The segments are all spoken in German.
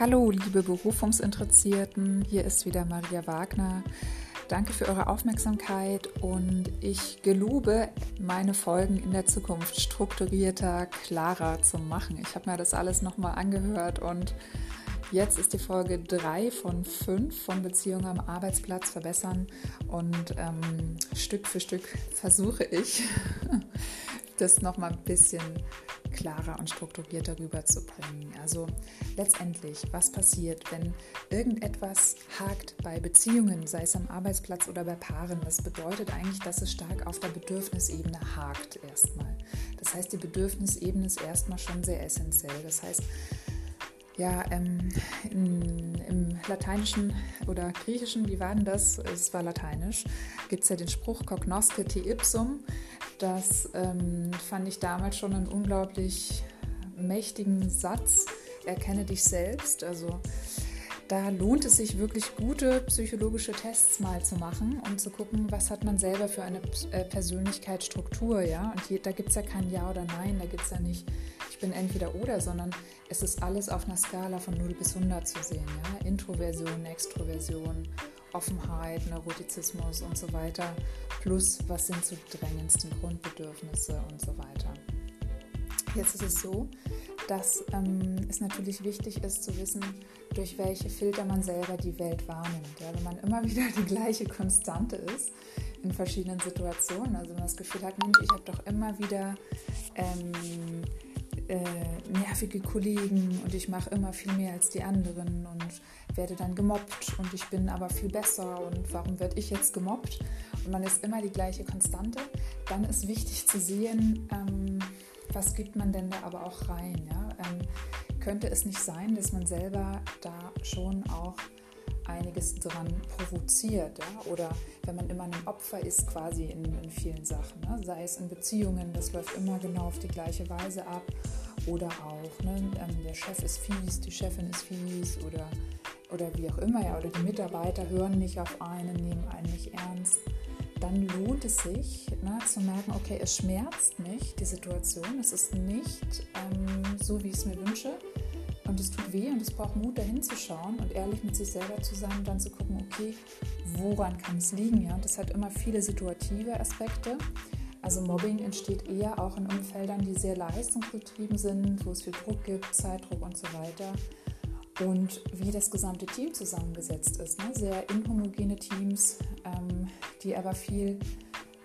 Hallo, liebe Berufungsinteressierten, hier ist wieder Maria Wagner. Danke für eure Aufmerksamkeit und ich gelobe, meine Folgen in der Zukunft strukturierter, klarer zu machen. Ich habe mir das alles nochmal angehört und jetzt ist die Folge 3 von 5 von Beziehungen am Arbeitsplatz verbessern und ähm, Stück für Stück versuche ich, das nochmal ein bisschen klarer und strukturierter rüberzubringen. Also letztendlich, was passiert, wenn irgendetwas hakt bei Beziehungen, sei es am Arbeitsplatz oder bei Paaren? Das bedeutet eigentlich, dass es stark auf der Bedürfnisebene hakt erstmal. Das heißt, die Bedürfnisebene ist erstmal schon sehr essentiell. Das heißt, ja, ähm, in, im Lateinischen oder Griechischen, wie war denn das? Es war Lateinisch, gibt es ja den Spruch cognosce te ipsum. Das ähm, fand ich damals schon einen unglaublich mächtigen Satz. Erkenne dich selbst. Also da lohnt es sich wirklich gute psychologische Tests mal zu machen und zu gucken, was hat man selber für eine äh, Persönlichkeitsstruktur, ja. Und hier, da gibt es ja kein Ja oder Nein, da gibt es ja nicht, ich bin entweder oder, sondern es ist alles auf einer Skala von 0 bis 100 zu sehen, ja. Introversion, Extroversion, Offenheit, Neurotizismus und so weiter, plus was sind so die drängendsten Grundbedürfnisse und so weiter. Jetzt ist es so, dass ähm, es natürlich wichtig ist zu wissen, durch welche Filter man selber die Welt wahrnimmt. Ja, wenn man immer wieder die gleiche Konstante ist in verschiedenen Situationen, also wenn man das Gefühl hat, Mensch, ich habe doch immer wieder ähm, äh, nervige Kollegen und ich mache immer viel mehr als die anderen und werde dann gemobbt und ich bin aber viel besser und warum werde ich jetzt gemobbt? Und man ist immer die gleiche Konstante. Dann ist wichtig zu sehen, ähm, was gibt man denn da aber auch rein? Ja? Ähm, könnte es nicht sein, dass man selber da schon auch einiges dran provoziert. Ja? Oder wenn man immer ein Opfer ist, quasi in, in vielen Sachen. Ne? Sei es in Beziehungen, das läuft immer genau auf die gleiche Weise ab. Oder auch, ne? Ähm, der Chef ist fies, die Chefin ist fies oder, oder wie auch immer. Ja? Oder die Mitarbeiter hören nicht auf einen, nehmen einen nicht ernst. Dann lohnt es sich ne, zu merken, okay, es schmerzt mich, die Situation. Es ist nicht ähm, so, wie ich es mir wünsche und es tut weh und es braucht Mut, dahin zu schauen und ehrlich mit sich selber zu sein und dann zu gucken, okay, woran kann es liegen? Ja? Das hat immer viele situative Aspekte. Also Mobbing entsteht eher auch in Umfeldern, die sehr leistungsgetrieben sind, wo es viel Druck gibt, Zeitdruck und so weiter. Und wie das gesamte Team zusammengesetzt ist. Ne? Sehr inhomogene Teams, ähm, die aber viel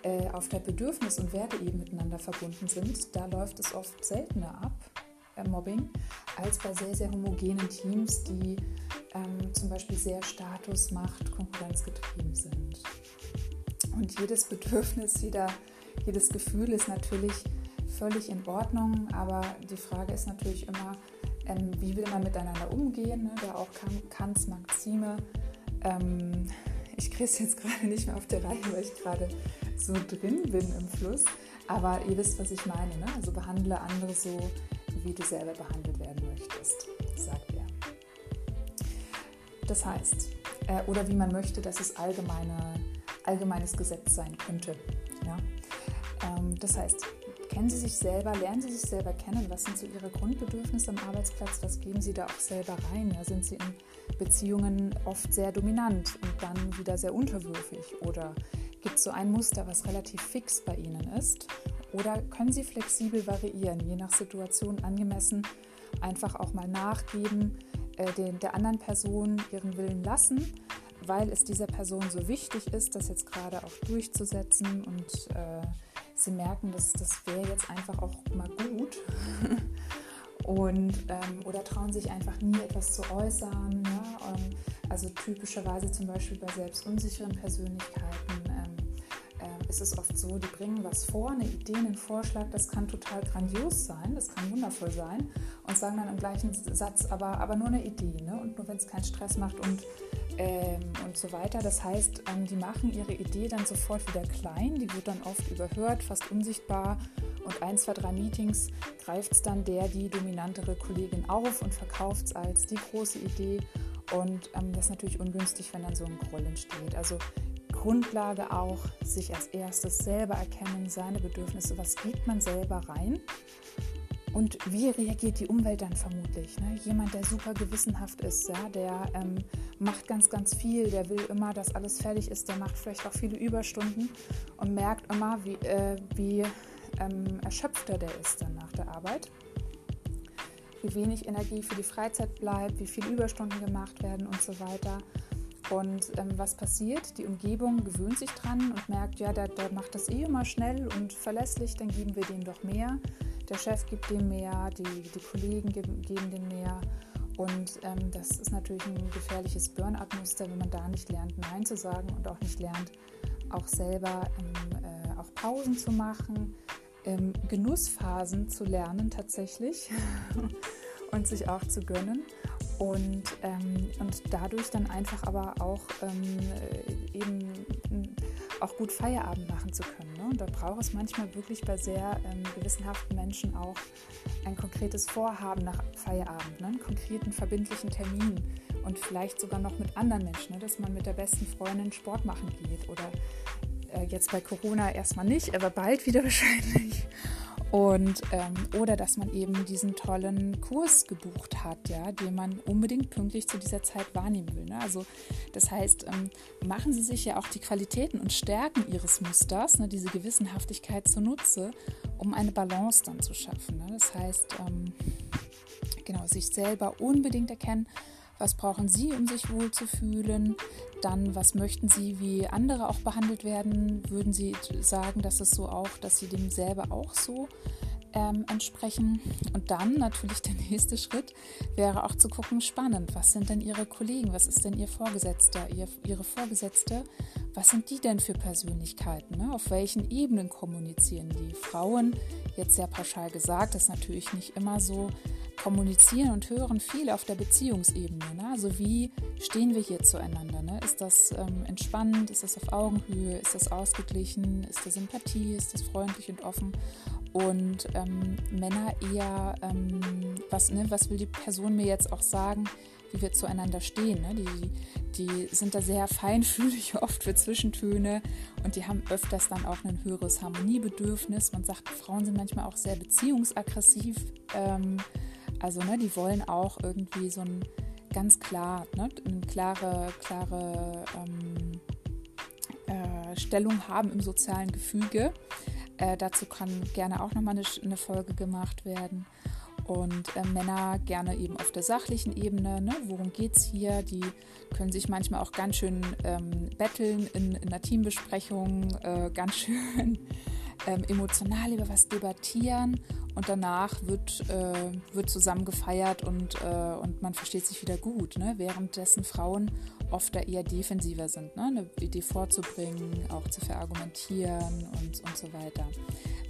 äh, auf der Bedürfnis- und Werteebene miteinander verbunden sind. Da läuft es oft seltener ab Mobbing als bei sehr, sehr homogenen Teams, die ähm, zum Beispiel sehr Status, Macht, Konkurrenzgetrieben sind. Und jedes Bedürfnis, jeder, jedes Gefühl ist natürlich völlig in Ordnung, aber die Frage ist natürlich immer, ähm, wie will man miteinander umgehen? Ne? Da auch Kants Maxime. Ähm, ich kriege es jetzt gerade nicht mehr auf der Reihe, weil ich gerade so drin bin im Fluss. Aber ihr wisst, was ich meine. Ne? Also behandle andere so, wie du selber behandelt werden möchtest, sagt er. Das heißt, äh, oder wie man möchte, dass es allgemeine, allgemeines Gesetz sein könnte. Ja? Ähm, das heißt, kennen Sie sich selber, lernen Sie sich selber kennen, was sind so Ihre Grundbedürfnisse am Arbeitsplatz, was geben Sie da auch selber rein? Ja? Sind Sie in Beziehungen oft sehr dominant und dann wieder sehr unterwürfig oder gibt es so ein Muster, was relativ fix bei Ihnen ist oder können Sie flexibel variieren, je nach Situation angemessen, einfach auch mal nachgeben, äh, den, der anderen Person ihren Willen lassen, weil es dieser Person so wichtig ist, das jetzt gerade auch durchzusetzen und äh, Sie merken, dass das wäre jetzt einfach auch mal gut. und ähm, oder trauen sich einfach nie etwas zu äußern. Ja? Ähm, also typischerweise zum Beispiel bei selbstunsicheren Persönlichkeiten ist es oft so, die bringen was vor, eine Idee, einen Vorschlag, das kann total grandios sein, das kann wundervoll sein und sagen dann im gleichen Satz, aber, aber nur eine Idee ne? und nur wenn es keinen Stress macht und, ähm, und so weiter. Das heißt, ähm, die machen ihre Idee dann sofort wieder klein, die wird dann oft überhört, fast unsichtbar und ein, zwei, drei Meetings greift es dann der, die dominantere Kollegin auf und verkauft es als die große Idee und ähm, das ist natürlich ungünstig, wenn dann so ein Groll entsteht. Also Grundlage auch, sich als erstes selber erkennen, seine Bedürfnisse, was gibt man selber rein und wie reagiert die Umwelt dann vermutlich? Ne? Jemand, der super gewissenhaft ist, ja, der ähm, macht ganz, ganz viel, der will immer, dass alles fertig ist, der macht vielleicht auch viele Überstunden und merkt immer, wie, äh, wie ähm, erschöpfter der ist dann nach der Arbeit. Wie wenig Energie für die Freizeit bleibt, wie viele Überstunden gemacht werden und so weiter. Und ähm, was passiert? Die Umgebung gewöhnt sich dran und merkt, ja, der, der macht das eh immer schnell und verlässlich, dann geben wir dem doch mehr. Der Chef gibt dem mehr, die, die Kollegen geben, geben dem mehr. Und ähm, das ist natürlich ein gefährliches Burnout-Muster, wenn man da nicht lernt, Nein zu sagen und auch nicht lernt, auch selber ähm, äh, auch Pausen zu machen, ähm, Genussphasen zu lernen tatsächlich und sich auch zu gönnen und, ähm, und dadurch dann einfach aber auch ähm, äh, eben auch gut Feierabend machen zu können. Ne? Und da braucht es manchmal wirklich bei sehr ähm, gewissenhaften Menschen auch ein konkretes Vorhaben nach Feierabend, ne? einen konkreten verbindlichen Termin und vielleicht sogar noch mit anderen Menschen, ne? dass man mit der besten Freundin Sport machen geht oder äh, jetzt bei Corona erstmal nicht, aber bald wieder wahrscheinlich. Und, ähm, oder dass man eben diesen tollen Kurs gebucht hat, ja, den man unbedingt pünktlich zu dieser Zeit wahrnehmen will. Ne? Also das heißt, ähm, machen Sie sich ja auch die Qualitäten und Stärken Ihres Musters, ne, diese Gewissenhaftigkeit zunutze, um eine Balance dann zu schaffen. Ne? Das heißt, ähm, genau, sich selber unbedingt erkennen, was brauchen Sie, um sich wohlzufühlen, dann was möchten Sie, wie andere auch behandelt werden, würden Sie sagen, dass es so auch, dass Sie dem selber auch so ähm, entsprechen. Und dann natürlich der nächste Schritt wäre auch zu gucken, spannend, was sind denn Ihre Kollegen, was ist denn Ihr Vorgesetzter, Ihr, Ihre Vorgesetzte, was sind die denn für Persönlichkeiten, ne? auf welchen Ebenen kommunizieren die? Frauen, jetzt sehr pauschal gesagt, ist natürlich nicht immer so, kommunizieren und hören viel auf der Beziehungsebene. Ne? Also wie stehen wir hier zueinander? Ne? Ist das ähm, entspannt? Ist das auf Augenhöhe? Ist das ausgeglichen? Ist das Sympathie? Ist das freundlich und offen? Und ähm, Männer eher, ähm, was, ne, was will die Person mir jetzt auch sagen, wie wir zueinander stehen? Ne? Die, die sind da sehr feinfühlig oft für Zwischentöne und die haben öfters dann auch ein höheres Harmoniebedürfnis. Man sagt, Frauen sind manchmal auch sehr beziehungsaggressiv. Ähm, also ne, die wollen auch irgendwie so ein ganz klar, ne, eine klare, klare ähm, äh, Stellung haben im sozialen Gefüge. Äh, dazu kann gerne auch nochmal eine, eine Folge gemacht werden. Und äh, Männer gerne eben auf der sachlichen Ebene. Ne? Worum geht es hier? Die können sich manchmal auch ganz schön ähm, betteln in, in einer Teambesprechung, äh, ganz schön ähm, emotional über was debattieren und danach wird, äh, wird zusammen gefeiert und, äh, und man versteht sich wieder gut, ne? währenddessen Frauen oft da eher defensiver sind, ne? eine Idee vorzubringen, auch zu verargumentieren und, und so weiter.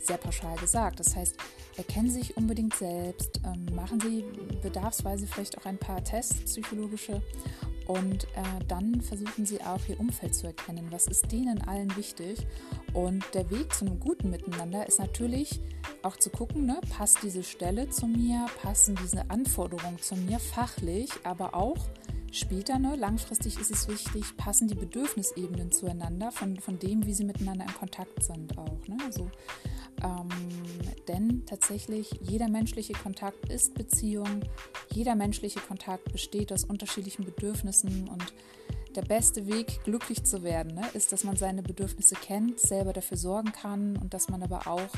Sehr pauschal gesagt. Das heißt, erkennen Sie sich unbedingt selbst, ähm, machen Sie bedarfsweise vielleicht auch ein paar Tests, psychologische, und äh, dann versuchen sie auch ihr Umfeld zu erkennen. Was ist denen allen wichtig? Und der Weg zu einem guten Miteinander ist natürlich auch zu gucken, ne, passt diese Stelle zu mir, passen diese Anforderungen zu mir fachlich, aber auch später, ne, langfristig ist es wichtig, passen die Bedürfnisebenen zueinander von, von dem, wie sie miteinander in Kontakt sind auch. Ne? Also ähm, denn tatsächlich jeder menschliche Kontakt ist Beziehung, jeder menschliche Kontakt besteht aus unterschiedlichen Bedürfnissen und der beste Weg, glücklich zu werden, ne, ist, dass man seine Bedürfnisse kennt, selber dafür sorgen kann und dass man aber auch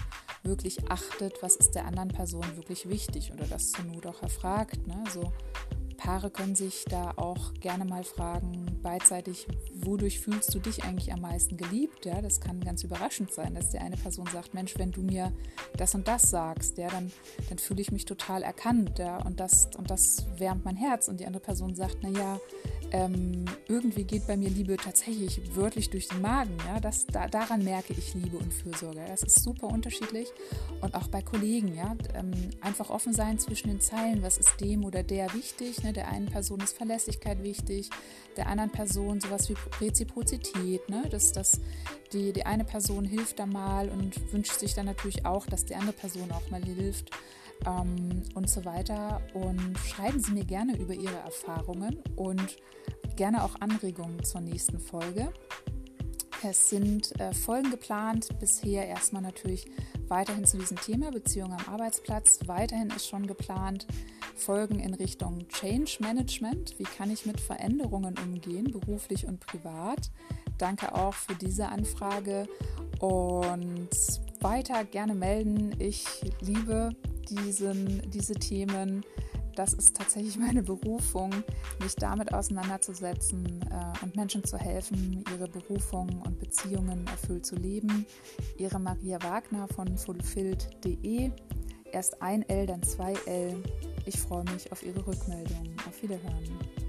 wirklich achtet, was ist der anderen Person wirklich wichtig oder das zur Not auch erfragt. Ne? So Paare können sich da auch gerne mal fragen, beidseitig, wodurch fühlst du dich eigentlich am meisten geliebt? Ja, das kann ganz überraschend sein, dass die eine Person sagt, Mensch, wenn du mir das und das sagst, ja, dann, dann fühle ich mich total erkannt, ja, und das, und das wärmt mein Herz. Und die andere Person sagt, naja, ähm, irgendwie geht bei mir Liebe tatsächlich wörtlich durch den Magen. Ja? Das, da, daran merke ich Liebe und Fürsorge. Das ist super unterschiedlich. Und auch bei Kollegen, ja, ähm, einfach offen sein zwischen den Zeilen, was ist dem oder der wichtig. Ne? Der einen Person ist Verlässlichkeit wichtig, der anderen Person sowas wie Reziprozität. Ne? Dass, dass die, die eine Person hilft da mal und wünscht sich dann natürlich auch, dass die andere Person auch mal hilft ähm, und so weiter. Und schreiben Sie mir gerne über Ihre Erfahrungen und gerne auch Anregungen zur nächsten Folge. Es sind äh, Folgen geplant, bisher erstmal natürlich weiterhin zu diesem Thema Beziehung am Arbeitsplatz. Weiterhin ist schon geplant Folgen in Richtung Change Management. Wie kann ich mit Veränderungen umgehen, beruflich und privat? Danke auch für diese Anfrage und weiter gerne melden. Ich liebe diesen, diese Themen das ist tatsächlich meine Berufung, mich damit auseinanderzusetzen äh, und Menschen zu helfen, ihre Berufung und Beziehungen erfüllt zu leben. Ihre Maria Wagner von fulfilled.de. Erst ein L, dann zwei L. Ich freue mich auf Ihre Rückmeldung. Auf Wiederhören.